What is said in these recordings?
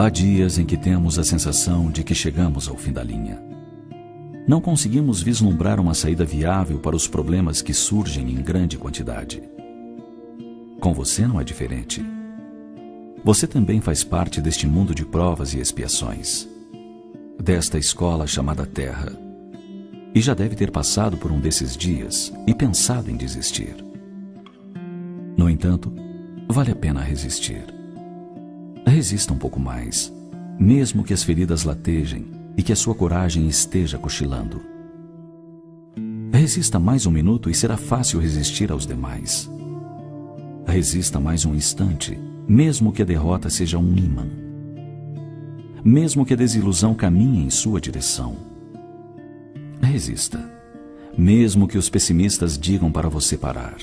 Há dias em que temos a sensação de que chegamos ao fim da linha. Não conseguimos vislumbrar uma saída viável para os problemas que surgem em grande quantidade. Com você não é diferente. Você também faz parte deste mundo de provas e expiações, desta escola chamada Terra, e já deve ter passado por um desses dias e pensado em desistir. No entanto, vale a pena resistir. Resista um pouco mais, mesmo que as feridas latejem e que a sua coragem esteja cochilando. Resista mais um minuto e será fácil resistir aos demais. Resista mais um instante, mesmo que a derrota seja um imã. Mesmo que a desilusão caminhe em sua direção. Resista, mesmo que os pessimistas digam para você parar.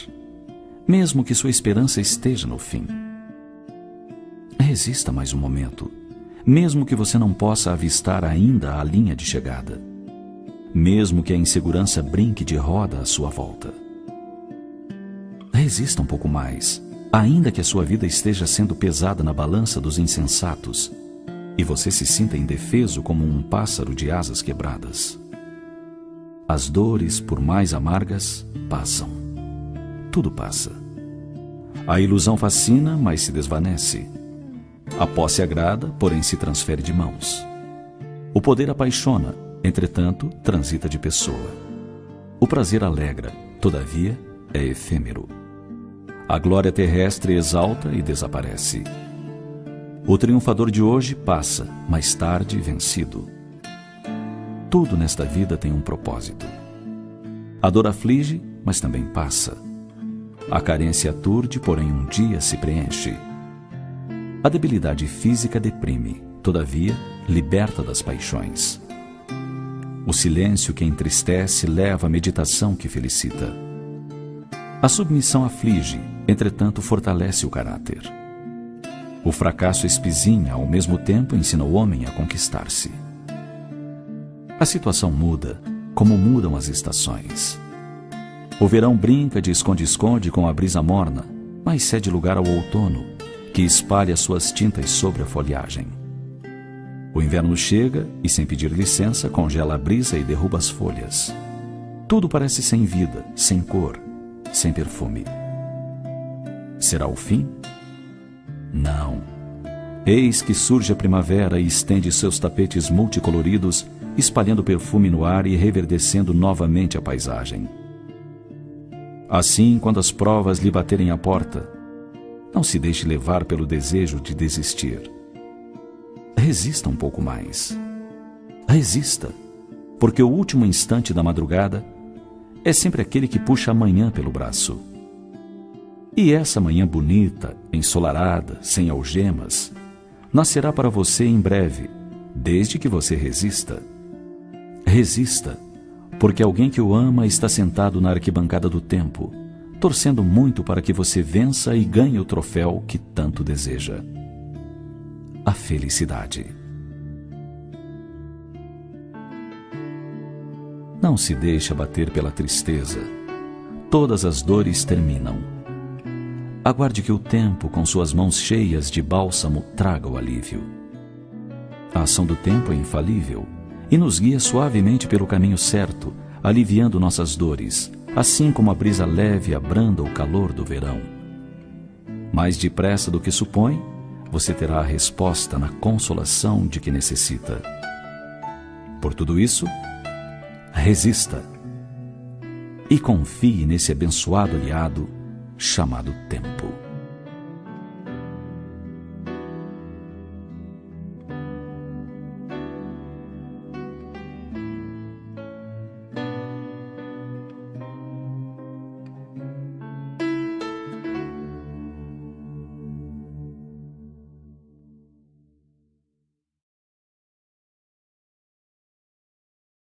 Mesmo que sua esperança esteja no fim. Resista mais um momento, mesmo que você não possa avistar ainda a linha de chegada. Mesmo que a insegurança brinque de roda à sua volta. Resista um pouco mais, ainda que a sua vida esteja sendo pesada na balança dos insensatos e você se sinta indefeso como um pássaro de asas quebradas. As dores, por mais amargas, passam. Tudo passa. A ilusão fascina, mas se desvanece. A posse agrada, porém se transfere de mãos. O poder apaixona, entretanto, transita de pessoa. O prazer alegra, todavia, é efêmero. A glória terrestre exalta e desaparece. O triunfador de hoje passa, mais tarde vencido. Tudo nesta vida tem um propósito. A dor aflige, mas também passa. A carência aturde, porém um dia se preenche. A debilidade física deprime, todavia, liberta das paixões. O silêncio que entristece leva à meditação que felicita. A submissão aflige, entretanto fortalece o caráter. O fracasso espizinha, ao mesmo tempo ensina o homem a conquistar-se. A situação muda, como mudam as estações. O verão brinca de esconde-esconde com a brisa morna, mas cede lugar ao outono, que espalha suas tintas sobre a folhagem. O inverno chega e, sem pedir licença, congela a brisa e derruba as folhas. Tudo parece sem vida, sem cor, sem perfume. Será o fim? Não. Eis que surge a primavera e estende seus tapetes multicoloridos, espalhando perfume no ar e reverdecendo novamente a paisagem. Assim, quando as provas lhe baterem à porta, não se deixe levar pelo desejo de desistir. Resista um pouco mais. Resista, porque o último instante da madrugada é sempre aquele que puxa a manhã pelo braço. E essa manhã bonita, ensolarada, sem algemas, nascerá para você em breve, desde que você resista. Resista, porque alguém que o ama está sentado na arquibancada do tempo torcendo muito para que você vença e ganhe o troféu que tanto deseja. A felicidade. Não se deixe abater pela tristeza. Todas as dores terminam. Aguarde que o tempo, com suas mãos cheias de bálsamo, traga o alívio. A ação do tempo é infalível e nos guia suavemente pelo caminho certo, aliviando nossas dores, assim como a brisa leve abranda o calor do verão. Mais depressa do que supõe, você terá a resposta na consolação de que necessita. Por tudo isso, resista e confie nesse abençoado aliado chamado tempo.